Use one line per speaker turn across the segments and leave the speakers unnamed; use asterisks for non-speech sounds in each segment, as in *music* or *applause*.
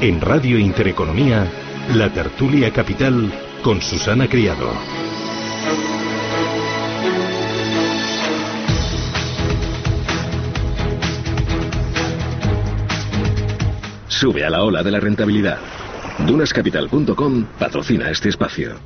En Radio Intereconomía, la tertulia capital con Susana Criado. Sube a la ola de la rentabilidad. Dunascapital.com patrocina este espacio.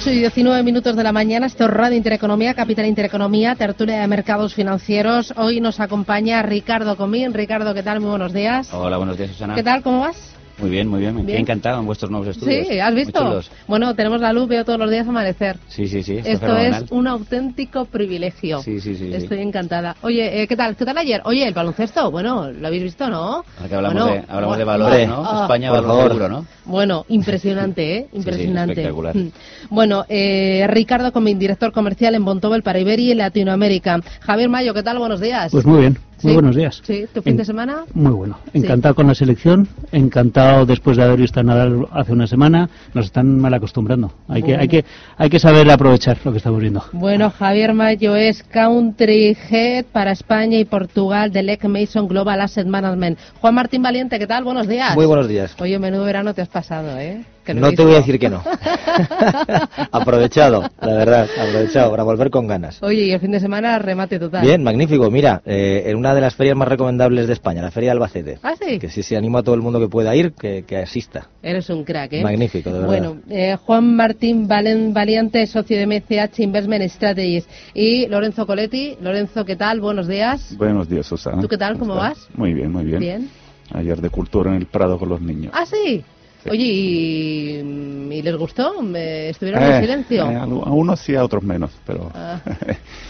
8 y 19 minutos de la mañana, esto es Radio Intereconomía, Capital Intereconomía, tertulia de mercados financieros. Hoy nos acompaña Ricardo Comín. Ricardo, ¿qué tal? Muy buenos días.
Hola, buenos días, Susana.
¿Qué tal? ¿Cómo vas?
Muy bien, muy bien. Me encantado en vuestros nuevos estudios.
Sí, ¿has visto? Bueno, tenemos la luz, veo todos los días amanecer.
Sí, sí, sí.
Esto es un auténtico privilegio.
Sí, sí, sí.
Estoy encantada. Oye, eh, ¿qué tal? ¿Qué tal ayer? Oye, el baloncesto, bueno, lo habéis visto, ¿no?
Aquí hablamos, de, hablamos de valores, ¿no? Ah, España, valor seguro, ¿no?
Bueno, impresionante, ¿eh? *laughs* Impresionante.
Sí, espectacular. Mm.
Bueno, eh, Ricardo Comín, director comercial en Bontobel para Iberia y Latinoamérica. Javier Mayo, ¿qué tal? Buenos días.
Pues muy bien. Muy buenos días.
Sí, ¿tu fin de semana?
Muy bueno. Encantado con la selección, encantado después de haber visto a Nadal hace una semana. Nos están mal acostumbrando. Hay, que, hay, que, hay que saber aprovechar lo que estamos viendo.
Bueno, Javier Mayo es Country Head para España y Portugal de Lec Mason Global Asset Management. Juan Martín Valiente, ¿qué tal? Buenos días.
Muy buenos días.
Oye, menudo verano te has pasado, ¿eh?
No te voy a decir que no. *laughs* aprovechado, la verdad, aprovechado para volver con ganas.
Oye, y el fin de semana remate total.
Bien, magnífico. Mira, eh, en una de las ferias más recomendables de España, la Feria de Albacete.
Ah, sí.
Que sí, sí, animo a todo el mundo que pueda ir, que, asista.
Eres un crack, ¿eh?
Magnífico, de verdad.
Bueno, eh, Juan Martín Valen, Valiente, socio de MCH Investment Strategies. Y Lorenzo Coletti. Lorenzo, ¿qué tal? Buenos días.
Buenos días, Susana.
¿Tú qué tal? ¿Cómo, vas?
Muy bien, muy bien.
Bien.
Ayer de cultura en el Prado con los niños.
Ah, sí. Oye, ¿y, les gustó? ¿Estuvieron en eh, silencio?
Eh, a unos sí, a otros menos, pero... Ah.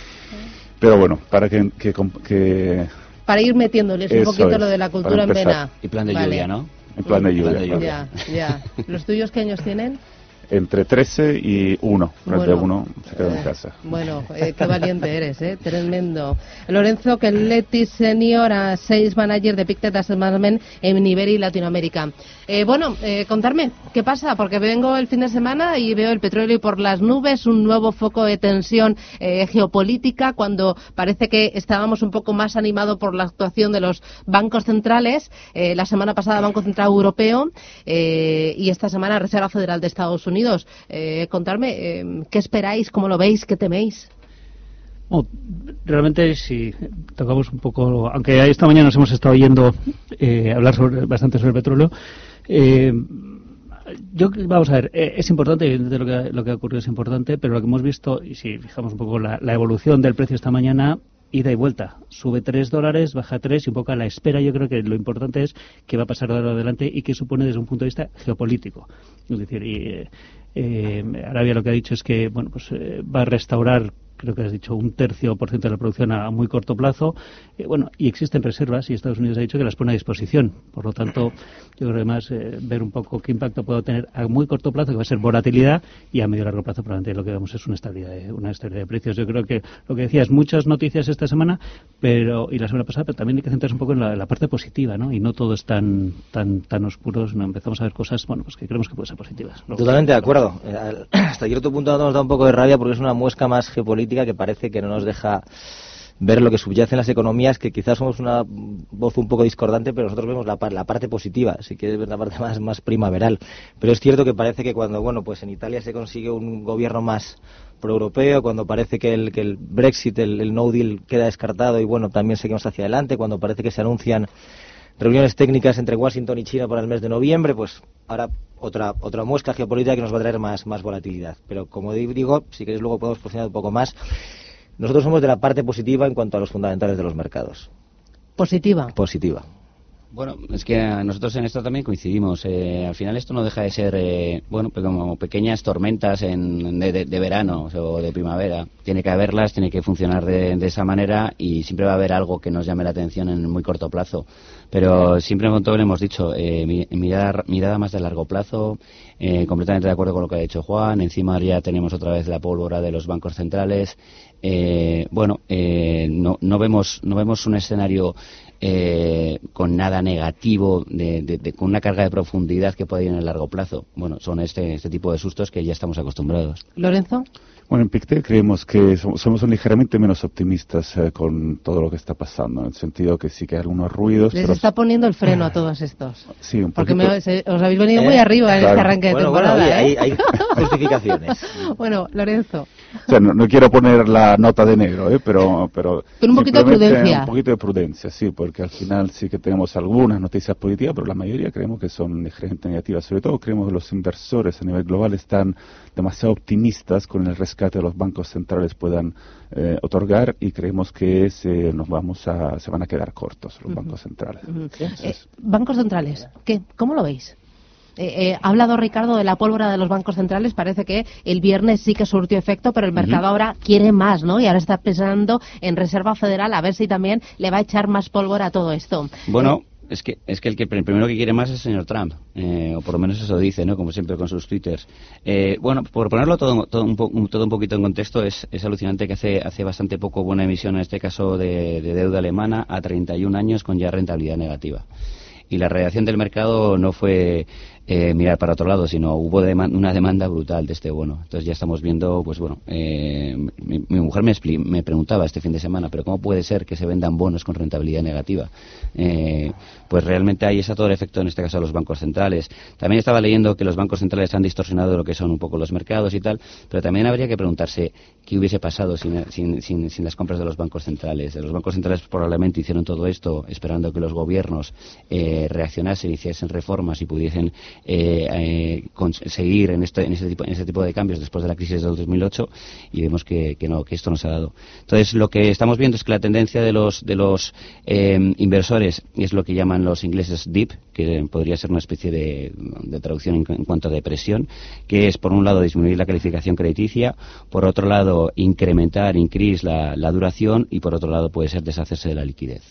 *laughs* pero bueno, para que, que,
Para ir metiéndoles un poquito lo de la cultura en vena.
Y plan de lluvia, ¿no?
En plan de lluvia.
Ya, ya. ¿Los tuyos qué años tienen?
Entre 13 y 1. Bueno, uno se queda en
eh,
casa.
Bueno, eh, qué valiente eres, ¿eh? Tremendo. Lorenzo Kelletti, senior, a sales manager de Pictet Asset Management en Iberia y Latinoamérica. Eh, bueno, eh, contarme, ¿qué pasa? Porque vengo el fin de semana y veo el petróleo por las nubes, un nuevo foco de tensión eh, geopolítica, cuando parece que estábamos un poco más animados por la actuación de los bancos centrales. la semana pasada Banco Central Europeo y esta semana Reserva Federal de Estados Unidos eh, contarme, eh, ¿qué esperáis? ¿Cómo lo veis? ¿Qué teméis?
realmente si tocamos un poco, aunque esta mañana nos hemos estado oyendo eh, hablar sobre, bastante sobre el petróleo, eh, yo vamos a ver, es importante, lo que, lo que ha ocurrido es importante, pero lo que hemos visto, y si fijamos un poco la evolución del precio esta mañana, ida y vuelta. Sube 3 dólares, baja 3 y un poco a la espera. Yo creo que lo importante es qué va a pasar de ahora adelante y qué supone desde un punto de vista geopolítico. Es decir, y, eh, Arabia lo que ha dicho es que bueno, pues, eh, va a restaurar creo que has dicho un tercio por ciento de la producción a, muy corto plazo. Eh, bueno, y existen reservas y Estados Unidos ha dicho que las pone a disposición. Por lo tanto, yo creo que además eh, ver un poco qué impacto puede tener a muy corto plazo, que va a ser volatilidad, y a medio y largo plazo probablemente lo que vemos es una estabilidad de, una estabilidad de precios. Yo creo que lo que decías, muchas noticias esta semana pero y la semana pasada, pero también hay que centrarse un poco en la, parte positiva, ¿no? Y no todo es tan tan tan oscuro, no empezamos a ver cosas, bueno, pues que creemos que pueden ser positivas.
Totalmente de acuerdo. Eh, *clears throat* hasta cierto punto nos da un poco de rabia porque es una muesca más geopolítica que parece que no nos deja ver lo que subyace en las economías, que quizás somos una voz un poco discordante, pero nosotros vemos la, la parte positiva, si quieres ver la parte más, más primaveral. Pero es cierto que parece que cuando, bueno, pues en Italia se consigue un gobierno más pro-europeo, cuando parece que el, que el Brexit, el, el no deal queda descartado y bueno, también seguimos hacia adelante, cuando parece que se anuncian reuniones técnicas entre Washington y China para el mes de noviembre, pues ahora otra otra muesca geopolítica que nos va a traer más, más volatilidad. Pero como digo, si queréis luego podemos posicionar un poco más. Nosotros somos de la parte positiva en cuanto a los fundamentales de los mercados.
Positiva.
Positiva.
Bueno, es que nosotros en esto también coincidimos. Eh, al final esto no deja de ser, eh, bueno, como pequeñas tormentas en, de, verano o de primavera. Tiene que haberlas, tiene que funcionar de, esa manera y siempre va a haber algo que nos llame la atención en muy corto plazo. Pero siempre con todo le hemos dicho, eh, mirada, mirada más de largo plazo, eh, completamente de acuerdo con lo que ha dicho Juan. Encima ya tenemos otra vez la pólvora de los bancos centrales. Eh, bueno, no, no, vemos, no vemos un escenario eh, con nada negativo, de, con una carga de profundidad que puede ir en el largo plazo. Bueno, son este, este tipo de sustos que ya estamos acostumbrados.
Lorenzo.
Bueno, en Pictet creemos que somos, ligeramente menos optimistas eh, con todo lo que está pasando, en el sentido que sí que hay algunos ruidos.
Les está poniendo el freno a todos estos.
Sí, un
Porque os habéis venido muy eh, arriba en este arranque de temporada.
Bueno, hay, hay justificaciones. *laughs*
bueno, Lorenzo.
O sea, no, quiero poner la nota de negro, ¿eh? pero, pero...
un poquito de prudencia.
Un poquito de prudencia, sí, porque al final sí que tenemos algunas noticias positivas, pero la mayoría creemos que son ligeramente negativas. Sobre todo creemos que los inversores a nivel global están demasiado optimistas con el rescate de los bancos centrales puedan eh, otorgar y creemos que se, nos vamos a, se van a quedar cortos los bancos centrales.
Eh, bancos centrales, ¿qué? ¿Cómo lo veis? Eh, eh, ha hablado Ricardo de la pólvora de los bancos centrales. Parece que el viernes sí que surtió efecto, pero el mercado ahora quiere más, ¿no? Y ahora está pensando en Reserva Federal a ver si también le va a echar más pólvora a todo esto.
Bueno. Es que es que el que primero que quiere más es el señor Trump, eh, o por lo menos eso dice, ¿no? Como siempre con sus twitters. bueno, por ponerlo todo, todo, un, todo un poquito en contexto, es, es, alucinante que hace, hace bastante poco buena emisión, en este caso de, de deuda alemana, a 31 años con ya rentabilidad negativa y la reacción del mercado no fue eh, mirar para otro lado, sino hubo una demanda brutal de este bono. Entonces ya estamos viendo, pues bueno, eh, mi, mujer me, preguntaba este fin de semana, pero ¿cómo puede ser que se vendan bonos con rentabilidad negativa? Eh, pues realmente ahí está todo el efecto, en este caso, de los bancos centrales. También estaba leyendo que los bancos centrales han distorsionado lo que son un poco los mercados y tal, pero también habría que preguntarse qué hubiese pasado sin, sin, las compras de los bancos centrales. Los bancos centrales probablemente hicieron todo esto esperando que los gobiernos reaccionasen, hiciesen reformas y pudiesen eh, eh, conseguir en este, en, ese tipo, en ese tipo de cambios después de la crisis del 2008 y vemos que, no, que esto no se ha dado. Entonces, lo que estamos viendo es que la tendencia de los, de los eh, inversores es lo que llaman los ingleses deep, que podría ser una especie de, traducción en, cuanto a depresión, que es, por un lado, disminuir la calificación crediticia, por otro lado, incrementar, increase la duración y, por otro lado, puede ser deshacerse de la liquidez.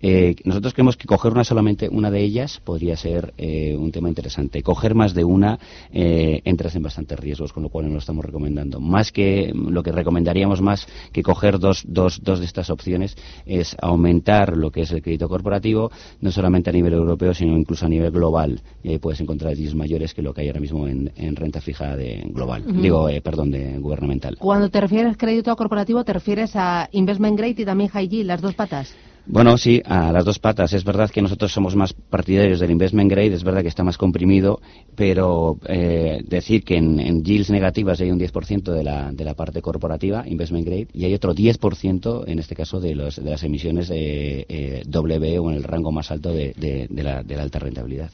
Eh, nosotros creemos que coger una solamente, una de ellas, podría ser eh, un tema interesante. Coger más de una, eh, entras en bastantes riesgos, con lo cual no lo estamos recomendando. Más que lo que recomendaríamos más que coger dos, dos, dos de estas opciones es aumentar lo que es el crédito corporativo, no solamente a nivel europeo, sino incluso a nivel global. Y ahí puedes encontrar riesgos mayores que lo que hay ahora mismo en, renta fija de global. Digo, eh, perdón, de gubernamental.
Cuando te refieres crédito corporativo, ¿te refieres a investment grade y también high yield, las dos patas?
Bueno, sí, a las dos patas. Es verdad que nosotros somos más partidarios del investment grade, es verdad que está más comprimido, pero eh, decir que en, yields negativas hay un 10% de la, de la parte corporativa, investment grade, y hay otro 10% en este caso de, los, de las emisiones de eh, W o en el rango más alto de la alta rentabilidad.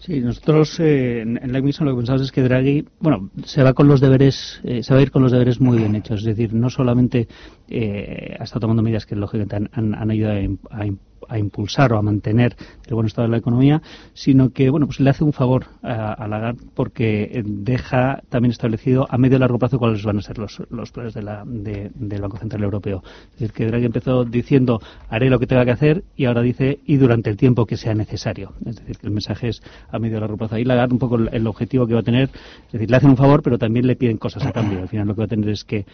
Sí, nosotros eh, en, la emisión lo que pensamos es que Draghi, bueno, se va con los deberes, eh, se va a ir con los deberes muy bien hechos. Es decir, no solamente eh, ha estado tomando medidas que lógicamente han, han ayudado a, a, a impulsar o a mantener el buen estado de la economía, sino que bueno pues le hace un favor a, Lagarde porque deja también establecido a medio y largo plazo cuáles van a ser los, los planes de la, del Banco Central Europeo. Es decir, que Draghi empezó diciendo haré lo que tenga que hacer y ahora dice y durante el tiempo que sea necesario. Es decir, que el mensaje es a medio y largo plazo. Ahí Lagarde un poco el, objetivo que va a tener, es decir, le hacen un favor pero también le piden cosas a cambio. Al final lo que va a tener es que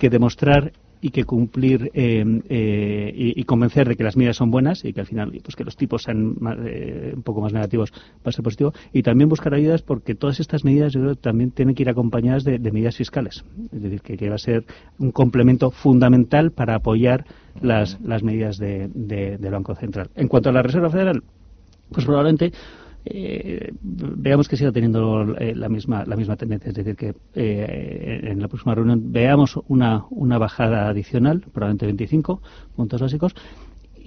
que demostrar y que cumplir eh, eh, y, convencer de que las medidas son buenas y que al final pues que los tipos sean eh, un poco más negativos va a ser positivo. Y también buscar ayudas porque todas estas medidas yo creo también tienen que ir acompañadas de, medidas fiscales. Es decir que, va a ser un complemento fundamental para apoyar las, las medidas de, del Banco Central. En cuanto a la Reserva Federal pues probablemente eh, veamos que siga teniendo eh, la misma la misma tendencia, es decir, que eh, en la próxima reunión veamos una, una bajada adicional, probablemente 25 puntos básicos,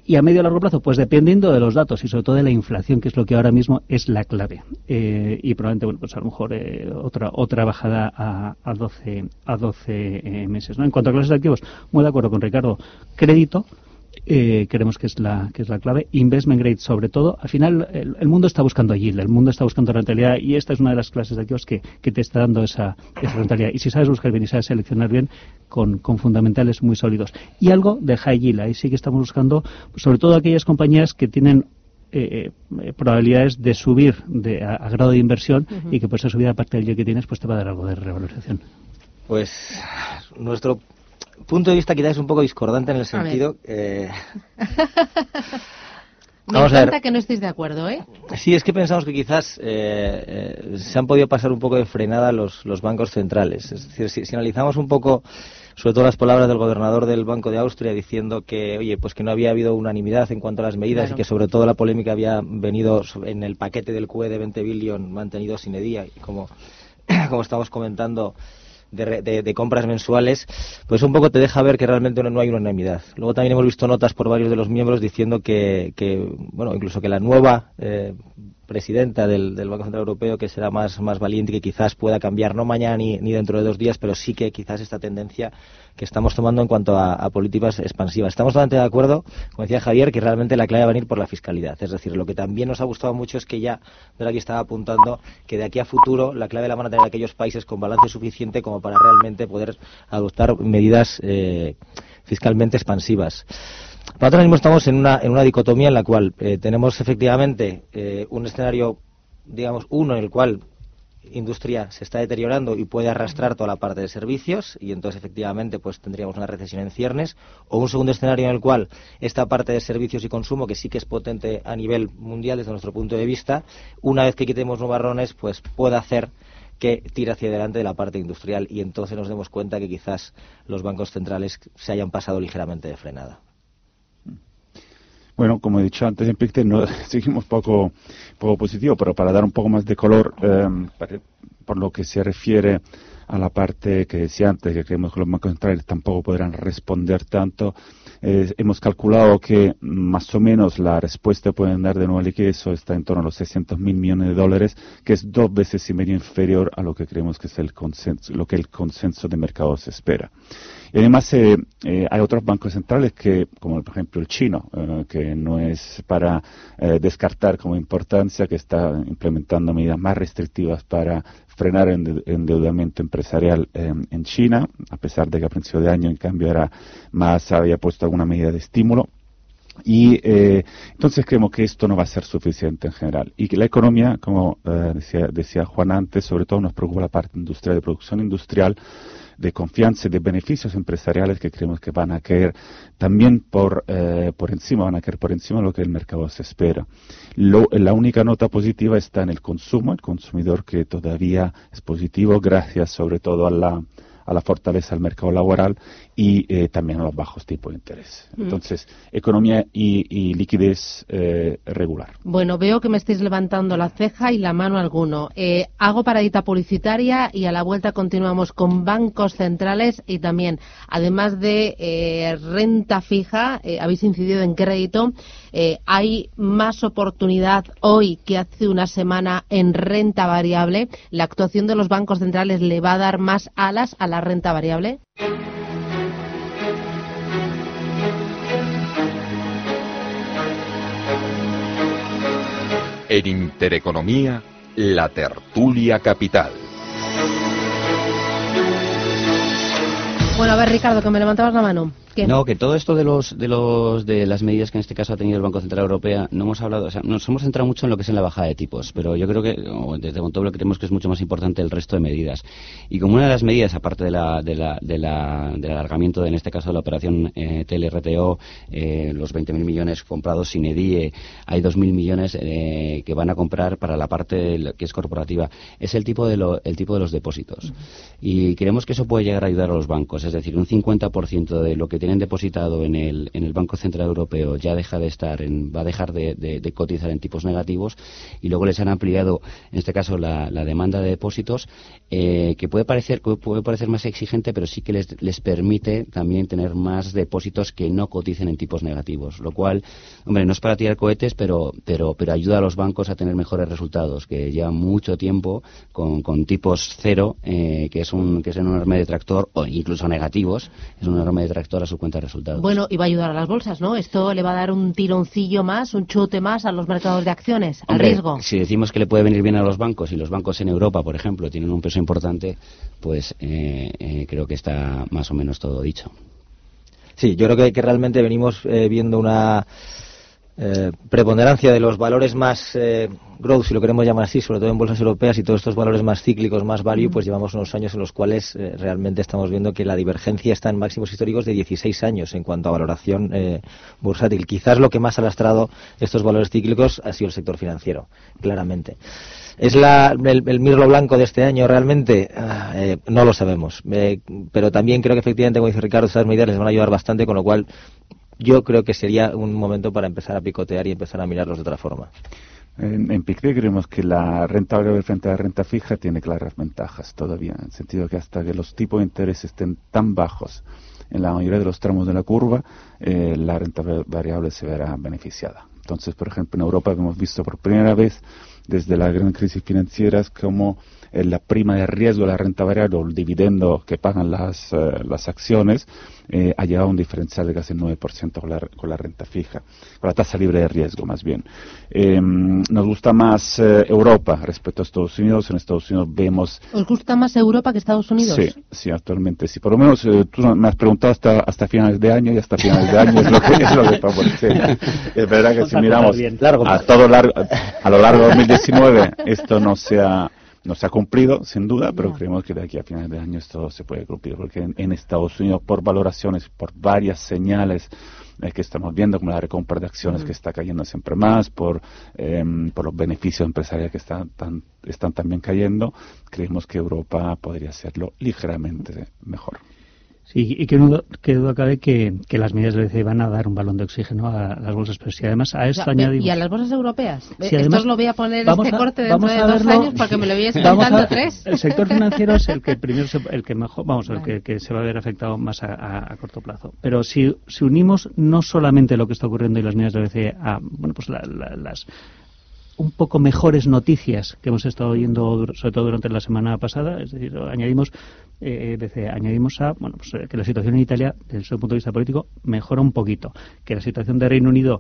y a medio largo plazo, pues dependiendo de los datos y sobre todo de la inflación, que es lo que ahora mismo es la clave. y probablemente, bueno, pues a lo mejor otra otra bajada a, a 12, a 12 meses. ¿no? En cuanto a clases de activos, muy de acuerdo con Ricardo. Crédito, eh, creemos que es la que es la clave. Investment grade sobre todo. Al final el, mundo está buscando yield, el mundo está buscando rentabilidad y esta es una de las clases de aquellos que, que te está dando esa, esa rentabilidad. Y si sabes buscar bien y sabes seleccionar bien, con, con fundamentales muy sólidos. Y algo de high yield. Ahí sí que estamos buscando, sobre todo aquellas compañías que tienen eh, eh, probabilidades de subir de, a, grado de inversión y que por esa subida parte del que tienes pues te va a dar algo de revalorización.
Pues nuestro punto de vista quizás es un poco discordante en el sentido
eh... *laughs* Me Vamos encanta que no estéis de acuerdo, ¿eh?
Sí, es que pensamos que quizás eh, eh, se han podido pasar un poco de frenada los, los bancos centrales. Es decir, si, si analizamos un poco sobre todo las palabras del gobernador del Banco de Austria diciendo que, oye, pues que no había habido unanimidad en cuanto a las medidas y que sobre todo la polémica había venido en el paquete del QE de 20 billion mantenido sin edía y como, *clears throat* como estamos comentando de, compras mensuales, pues un poco te deja ver que realmente no, hay unanimidad. Luego también hemos visto notas por varios de los miembros diciendo que, que bueno, incluso que la nueva eh, presidenta del, Banco Central Europeo que será más, más valiente y que quizás pueda cambiar, no mañana ni, ni, dentro de dos días, pero sí que quizás esta tendencia que estamos tomando en cuanto a, políticas expansivas. Estamos totalmente de acuerdo, como decía Javier, que realmente la clave va a venir por la fiscalidad. Es decir, lo que también nos ha gustado mucho es que ya aquí estaba apuntando que de aquí a futuro la clave la van a tener aquellos países con balance suficiente como para realmente poder adoptar medidas eh, fiscalmente expansivas. Nosotros mismo estamos en una, dicotomía en la cual eh, tenemos efectivamente eh, un escenario, digamos, uno en el cual industria se está deteriorando y puede arrastrar toda la parte de servicios y entonces efectivamente pues tendríamos una recesión en ciernes o un segundo escenario en el cual esta parte de servicios y consumo que sí que es potente a nivel mundial desde nuestro punto de vista una vez que quitemos nubarrones pues pueda hacer que tire hacia adelante de la parte industrial y entonces nos demos cuenta que quizás los bancos centrales se hayan pasado ligeramente de frenada.
Bueno, como he dicho antes en Pictet, no, *laughs* seguimos poco, poco positivo, pero para dar un poco más de color, em, por lo que se refiere a la parte que decía antes, que creemos que los bancos centrales tampoco podrán responder tanto, hemos calculado que más o menos la respuesta que pueden dar de nueva liquidez está en torno a los 600 mil millones de dólares, que es dos veces y medio inferior a lo que creemos que es el consenso, lo que el consenso de mercado se espera. Y además eh, eh, hay otros bancos centrales que, como por ejemplo el chino, eh, que no es para descartar como importancia, que está implementando medidas más restrictivas para frenar el endeudamiento empresarial en China, a pesar de que a principio de año, en cambio, era más había puesto alguna medida de estímulo. Y entonces creemos que esto no va a ser suficiente en general. Y que la economía, como decía, decía Juan antes, sobre todo nos preocupa la parte industrial, de producción industrial, de confianza y de beneficios empresariales que creemos que van a caer también por, eh, por encima, van a caer por encima de lo que el mercado se espera. la única nota positiva está en el consumo, el consumidor que todavía es positivo gracias sobre todo a la a la fortaleza del mercado laboral y eh, también a los bajos tipos de interés. Mm. Entonces, economía y, liquidez eh, regular.
Bueno, veo que me estáis levantando la ceja y la mano alguno. Eh, hago paradita publicitaria y a la vuelta continuamos con bancos centrales y también, además de renta fija, habéis incidido en crédito. hay más oportunidad hoy que hace una semana en renta variable. La actuación de los bancos centrales le va a dar más alas a la renta variable?
En Intereconomía, la tertulia capital.
Bueno, a ver, Ricardo, que me levantabas la mano.
No, que todo esto de los de los de las medidas que en este caso ha tenido el Banco Central Europeo no hemos hablado, o sea, nos hemos centrado mucho en lo que es en la bajada de tipos, pero yo creo que desde Montoblo creemos que es mucho más importante el resto de medidas. Y como una de las medidas, aparte de la, de la, de la del alargamiento de, en este caso de la operación eh, TLRTO, eh, los 20.000 millones comprados sin EDIE, hay 2.000 millones eh, que van a comprar para la parte que es corporativa, es el tipo de lo, el tipo de los depósitos. Y creemos que eso puede llegar a ayudar a los bancos, es decir, un 50% de lo que tienen depositado en el, en el Banco Central Europeo ya deja de estar en, va a dejar de, cotizar en tipos negativos y luego les han ampliado, en este caso, la, demanda de depósitos, eh, que puede parecer, puede parecer más exigente, pero sí que les, les permite también tener más depósitos que no coticen en tipos negativos, lo cual, hombre, no es para tirar cohetes, pero, pero, pero ayuda a los bancos a tener mejores resultados, que llevan mucho tiempo con, con tipos cero, eh, que es un, que es un enorme detractor, o incluso negativos, es un enorme detractor a su cuenta de resultados.
Bueno, y va a ayudar a las bolsas, ¿no? Esto le va a dar un tironcillo más, un chute más a los mercados de acciones, al
Hombre,
riesgo.
Si decimos que le puede venir bien a los bancos y los bancos en Europa, por ejemplo, tienen un peso importante, pues eh, eh, creo que está más o menos todo dicho.
Sí, yo creo que, que realmente venimos eh, viendo una eh, preponderancia de los valores más eh, growth, si lo queremos llamar así, sobre todo en bolsas europeas y todos estos valores más cíclicos, más value, pues llevamos unos años en los cuales eh, realmente estamos viendo que la divergencia está en máximos históricos de 16 años en cuanto a valoración bursátil. Quizás lo que más ha lastrado estos valores cíclicos ha sido el sector financiero, claramente. ¿Es la, el, el mirlo blanco de este año realmente? Ah, eh, no lo sabemos. Eh, pero también creo que efectivamente, como dice Ricardo, estas medidas les van a ayudar bastante, con lo cual yo creo que sería un momento para empezar a picotear y empezar a mirarlos de otra forma.
En, en creemos que la renta variable frente a la renta fija tiene claras ventajas todavía, en el sentido que hasta que los tipos de interés estén tan bajos en la mayoría de los tramos de la curva, eh, la renta va- variable se verá beneficiada. Entonces, por ejemplo, en Europa hemos visto por primera vez desde la gran crisis financiera como la prima de riesgo de la renta variable o el dividendo que pagan las, eh, las acciones eh, ha llegado a un diferencial de casi el 9% con la, con la renta fija, con la tasa libre de riesgo más bien. Eh, nos gusta más eh, Europa respecto a Estados Unidos. En Estados Unidos vemos
¿Os gusta más Europa que Estados Unidos?
Sí, sí, actualmente sí. Por lo menos eh, tú me has preguntado hasta, hasta finales de año y hasta finales de año es lo que, es lo que favorece. *laughs* Es verdad que si miramos
bien.
a, todo largo, a lo largo de 2019 esto no se ha, no se ha cumplido, sin duda, pero creemos que de aquí a finales de año esto se puede cumplir, porque en, en Estados Unidos, por valoraciones, por varias señales eh, que estamos viendo, como la recompra de acciones que está cayendo siempre más, por, em, por los beneficios empresariales que están, tan- están también cayendo, creemos que Europa podría hacerlo ligeramente mejor.
Sí, y que, duda, que duda cabe que, que las medidas del BCE van a dar un balón de oxígeno a las bolsas, pero si además a
O
esto
sea,
añadimos...
¿Y a las bolsas europeas? Esto
además,
os lo voy a poner
vamos
este
a-
corte dentro de dos
verlo-
años porque me lo voy
Vamos
contando tres.
El sector financiero es el que *laughs* primero se- el que mejor, vamos, el que, que se va a ver afectado más a, a- corto plazo. Pero si, si unimos no solamente lo que está ocurriendo y las medidas del BCE a, bueno, pues la- la- las un poco mejores noticias que hemos estado oyendo sobre todo durante la semana pasada, es decir, añadimos eh, BCE, añadimos a bueno pues, eh, que la situación en Italia desde su punto de vista político mejora un poquito, que la situación de Reino Unido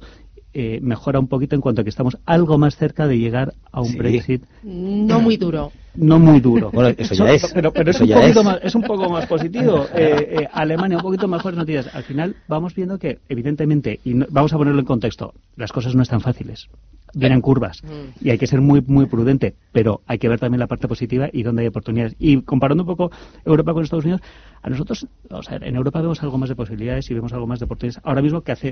eh, mejora un poquito en cuanto a que estamos algo más cerca de llegar a un
Sí.
Brexit
No muy duro.
no muy duro.
Bueno, eso ya es.
Pero, pero es,
Eso
un
ya
poquito
es.
Más, es un poco más positivo. *laughs* Eh, eh, Alemania, un poquito mejores noticias. Al final vamos viendo que, evidentemente, y no- vamos a ponerlo en contexto, las cosas no están fáciles. Vienen curvas y hay que ser muy muy prudente, pero hay que ver también la parte positiva y dónde hay oportunidades. Y comparando un poco Europa con Estados Unidos, a nosotros, o sea, en Europa vemos algo más de posibilidades y vemos algo más de oportunidades ahora mismo que hace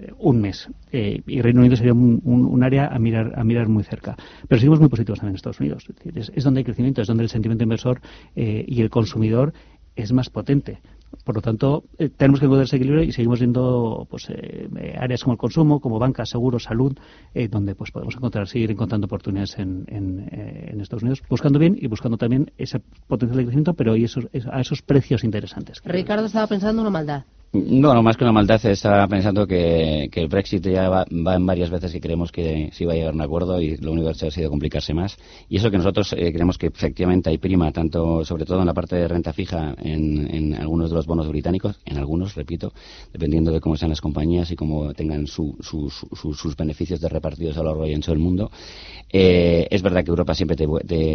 eh, un mes. Eh, y Reino Unido sería un, un- un área a mirar a mirar muy cerca. Pero seguimos muy positivos también en Estados Unidos. Es- es donde hay crecimiento, es donde el sentimiento inversor eh, y el consumidor es más potente. Por lo tanto, eh, tenemos que encontrar ese equilibrio y seguimos viendo pues, eh, eh, áreas como el consumo, como banca, seguros, salud, eh, donde pues podemos encontrar, seguir encontrando oportunidades en, eh, en Estados Unidos, buscando bien y buscando también ese potencial de crecimiento, pero y esos, es- a esos precios interesantes.
Ricardo estaba pensando una maldad.
No, no más que una maldad, estaba pensando que, que el Brexit ya va, va en varias veces que creemos que sí va a llegar un acuerdo y lo único que ha sido complicarse más. Y eso que nosotros eh, creemos que efectivamente hay prima, tanto sobre todo en la parte de renta fija en, en algunos de los bonos británicos, en algunos, repito, dependiendo de cómo sean las compañías y cómo tengan su- su- su- su- sus beneficios de repartidos a lo largo y ancho del mundo. Eh, es verdad que Europa siempre te,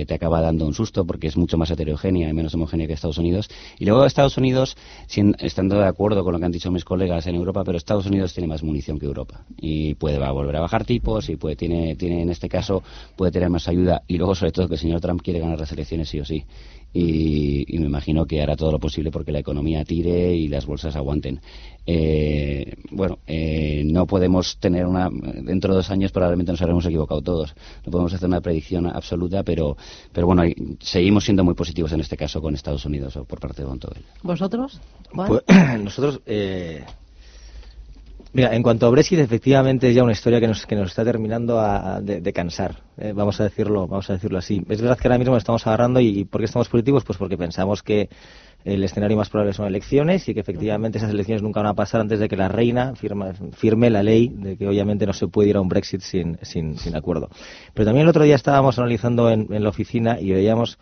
te- acaba dando un susto porque es mucho más heterogénea y menos homogénea que Estados Unidos. Y luego Estados Unidos, sin- estando de acuerdo con lo que han dicho mis colegas en Europa, pero Estados Unidos tiene más munición que Europa y puede va a volver a bajar tipos y puede tiene tiene en este caso puede tener más ayuda y luego sobre todo que el señor Trump quiere ganar las elecciones sí o sí y, y me imagino que hará todo lo posible porque la economía tire y las bolsas aguanten. Eh, bueno, eh, no podemos tener una. Dentro de dos años probablemente nos habremos equivocado todos. No podemos hacer una predicción absoluta, pero, pero bueno, hay- seguimos siendo muy positivos en este caso con Estados Unidos o por parte de Bontobel.
¿Vosotros?
Pues, *clears throat* nosotros, eh, mira, en cuanto a Brexit, efectivamente es ya una historia que nos, está terminando a- de, cansar. eh, vamos a decirlo, vamos a decirlo así. Es verdad que ahora mismo estamos agarrando y ¿por qué estamos positivos? Pues porque pensamos que el escenario más probable son elecciones y que efectivamente esas elecciones nunca van a pasar antes de que la reina firma- firme la ley de que obviamente no se puede ir a un Brexit sin, sin, sin acuerdo. Pero también el otro día estábamos analizando en, en la oficina y veíamos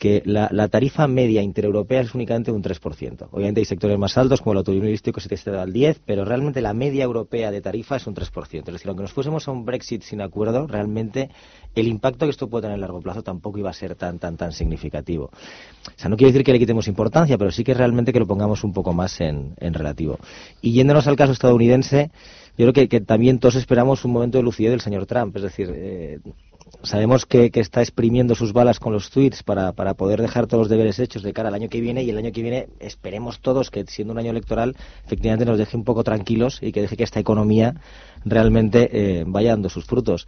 que la, tarifa media intereuropea es únicamente un 3%. Obviamente hay sectores más altos como el automovilístico se te está al 10, pero realmente la media europea de tarifa es un 3%. Es decir, aunque nos fuésemos a un Brexit sin acuerdo, realmente el impacto que esto puede tener a largo plazo tampoco iba a ser tan tan tan significativo. O sea, no quiero decir que le quitemos importancia, pero sí que realmente que lo pongamos un poco más en, relativo. Y yéndonos al caso estadounidense, yo creo que, también todos esperamos un momento de lucidez del señor Trump. Es decir, eh, sabemos que, está exprimiendo sus balas con los tweets para, para, poder dejar todos los deberes hechos de cara al año que viene y el año que viene esperemos todos que siendo un año electoral efectivamente nos deje un poco tranquilos y que deje que esta economía realmente eh, vaya dando sus frutos.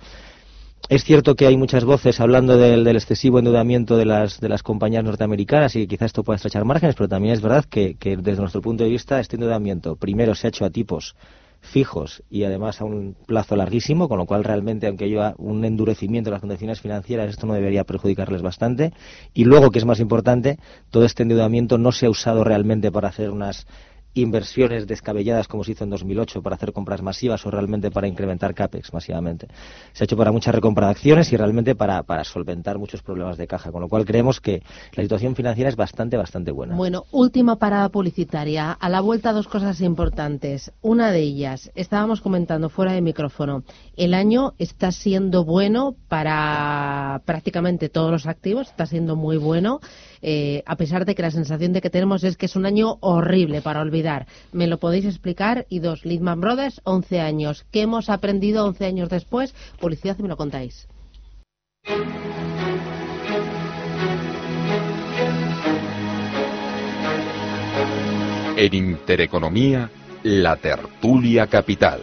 Es cierto que hay muchas voces hablando del, excesivo endeudamiento de las, de las compañías norteamericanas y que quizás esto pueda estrechar márgenes, pero también es verdad que, que desde nuestro punto de vista este endeudamiento primero se ha hecho a tipos fijos y además a un plazo larguísimo, con lo cual realmente, aunque haya un endurecimiento de las condiciones financieras, esto no debería perjudicarles bastante. Y luego, que es más importante, todo este endeudamiento no se ha usado realmente para hacer unas inversiones descabelladas como se hizo en 2008 para hacer compras masivas o realmente para incrementar CAPEX masivamente. Se ha hecho para mucha recompra de acciones y realmente para, para solventar muchos problemas de caja, con lo cual creemos que la situación financiera es bastante, bastante buena.
Bueno, última parada publicitaria. A la vuelta dos cosas importantes. Una de ellas, estábamos comentando fuera de micrófono, el año está siendo bueno para prácticamente todos los activos, está siendo muy bueno. Eh, a pesar de que la sensación de que tenemos es que es un año horrible para olvidar. ¿Me lo podéis explicar? Y dos, Lidman Brothers, 11 años. ¿Qué hemos aprendido 11 años después? Publicidad y me lo contáis.
En Intereconomía, la tertulia capital.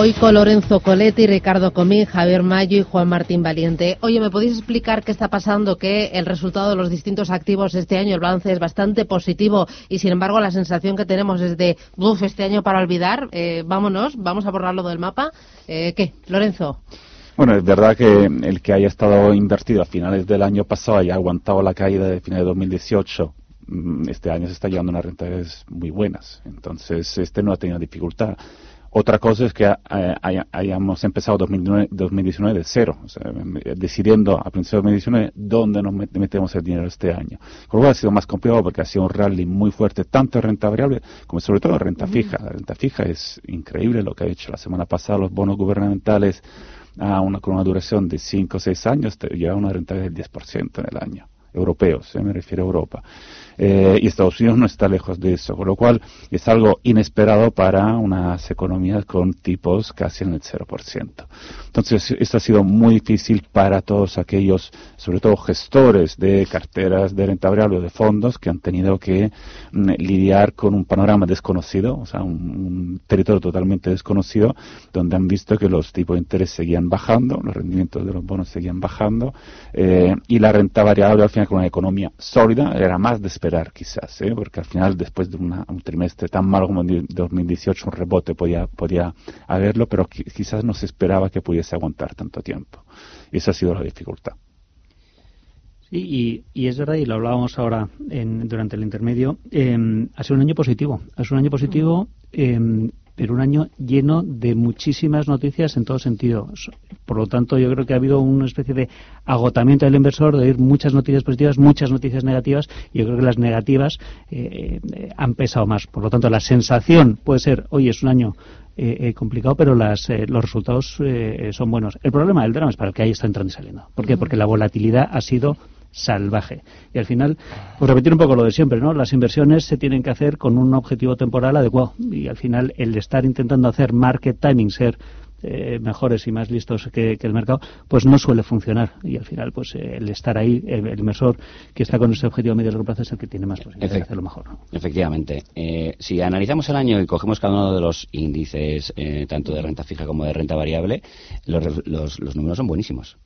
Hoy con Lorenzo Coletti, Ricardo Comín, Javier Mayo y Juan Martín Valiente. Oye, ¿me podéis explicar qué está pasando? Que el resultado de los distintos activos este año, el balance es bastante positivo y sin embargo la sensación que tenemos es de, uff, este año para olvidar, eh, vámonos, vamos a borrarlo del mapa. Eh, ¿Qué? Lorenzo.
Bueno, es verdad que el que haya estado invertido a finales del año pasado y ha aguantado la caída de finales de 2018 mm, este año se está llevando unas rentabilidades muy buenas. Entonces, este no ha tenido dificultad. Otra cosa es que eh, hayamos empezado 2019, de cero, decidiendo a principios de 2019 dónde nos metemos el dinero este año. Con lo cual ha sido más complicado porque ha sido un rally muy fuerte, tanto en renta variable como sobre todo en renta fija. La renta fija es increíble lo que ha hecho la semana pasada los bonos gubernamentales a una, con una duración de 5 o 6 años, lleva una rentabilidad del 10% en el año europeos, me refiero a Europa. Eh, y Estados Unidos no está lejos de eso, con lo cual es algo inesperado para unas economías con tipos casi en el 0%. Entonces, esto ha sido muy difícil para todos aquellos, sobre todo gestores de carteras de renta variable o de fondos, que han tenido que mm, lidiar con un panorama desconocido, o sea, un, territorio totalmente desconocido, donde han visto que los tipos de interés seguían bajando, los rendimientos de los bonos seguían bajando, eh, y la renta variable al final con una economía sólida era más de esperar quizás, ¿eh? porque al final después de un trimestre tan malo como el 2018 un rebote podía, podía haberlo, pero quizás no se esperaba que pudiese aguantar tanto tiempo. Y esa ha sido la dificultad.
Sí, y, es verdad, y lo hablábamos ahora en, durante el intermedio, eh, ha sido un año positivo. Ha sido un año positivo eh, pero un año lleno de muchísimas noticias en todos sentidos. Por lo tanto, yo creo que ha habido una especie de agotamiento del inversor, de oír muchas noticias positivas, muchas noticias negativas, y yo creo que las negativas eh, eh, han pesado más. Por lo tanto, la sensación puede ser, hoy es un año eh, complicado, pero las, los resultados son buenos. El problema del drama es para el que ahí está entrando y saliendo. ¿Por qué? Porque la volatilidad ha sido salvaje. Y al final, pues repetir un poco lo de siempre, ¿no? Las inversiones se tienen que hacer con un objetivo temporal adecuado. Y al final, el estar intentando hacer market timing, ser eh, mejores y más listos que, el mercado, pues no suele funcionar. Y al final, pues eh, el estar ahí, el, inversor que está con ese objetivo a medio largo plazo es el que tiene más posibilidades de hacerlo mejor.
Efectivamente. Eh, si analizamos el año y cogemos cada uno de los índices, tanto de renta fija como de renta variable, los, los, números son buenísimos.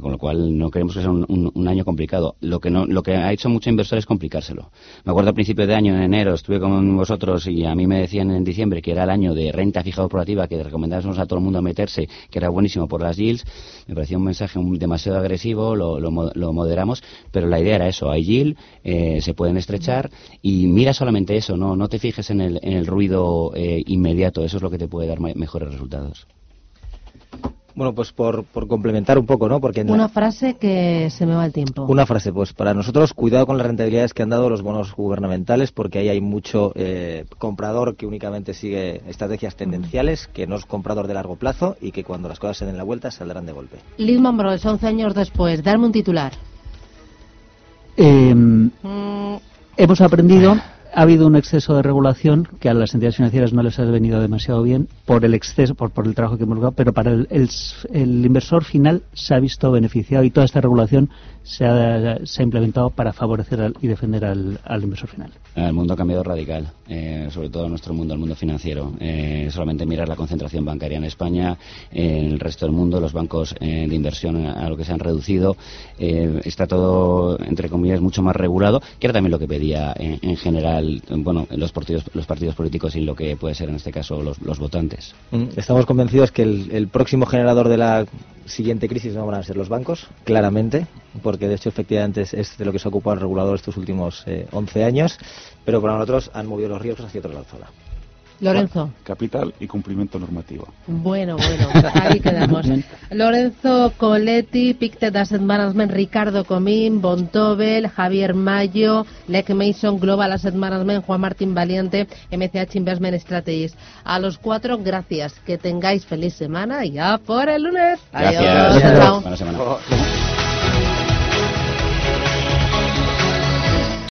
con lo cual, no queremos que sea un, año complicado. Lo que, no, lo que ha hecho mucho inversor es complicárselo. Me acuerdo a principio de año, en enero, estuve con vosotros y a mí me decían en diciembre que era el año de renta fija operativa que recomendásemos a todo el mundo meterse, que era buenísimo por las yields. Me parecía un mensaje demasiado agresivo, lo, lo, moderamos, pero la idea era eso, hay yield, eh, se pueden estrechar y mira solamente eso, no, no te fijes en el, en el ruido eh, inmediato, eso es lo que te puede dar mejores resultados.
Bueno, pues por, por complementar un poco, ¿no? Porque la-
Una frase que se me va el tiempo.
Una frase, pues para nosotros, cuidado con las rentabilidades que han dado los bonos gubernamentales, porque ahí hay mucho eh, comprador que únicamente sigue estrategias tendenciales, que no es comprador de largo plazo y que cuando las cosas se den la vuelta saldrán de golpe.
Lehman Brothers, 11 años después, darme un titular.
Eh,
Mm,
hemos aprendido, ha habido un exceso de regulación que a las entidades financieras no les ha venido demasiado bien por el exceso, por, el trabajo que hemos logrado, pero para el, el inversor final se ha visto beneficiado y toda esta regulación se ha, se ha implementado para favorecer al- y defender al, al inversor final.
El mundo ha cambiado radical, eh, sobre todo nuestro mundo, el mundo financiero. Eh, solamente mirar la concentración bancaria en España, eh, en el resto del mundo, los bancos eh, de inversión a, lo que se han reducido. eh, está todo, entre comillas, mucho más regulado, que era también lo que pedía en, en general, bueno, los partidos, los partidos políticos y lo que puede ser en este caso los, los votantes.
Mm, Estamos convencidos que el, el próximo generador de la siguiente crisis no van a ser los bancos, claramente, porque de hecho efectivamente es, es de lo que se ha ocupado el regulador estos últimos eh, 11 años, pero para nosotros han movido los riesgos hacia otro lado.
Lorenzo.
Capital y cumplimiento normativo.
Bueno, bueno, ahí quedamos. *laughs* Lorenzo Coletti, Pictet Asset Management, Ricardo Comín, Bontobel, Javier Mayo, Lec Mason, Global Asset Management, Juan Martín Valiente, MCH Investment Strategies. A los cuatro, gracias. Que tengáis feliz semana y ya por el lunes.
Gracias.
Adiós. Chao.
Buena semana.
Oh.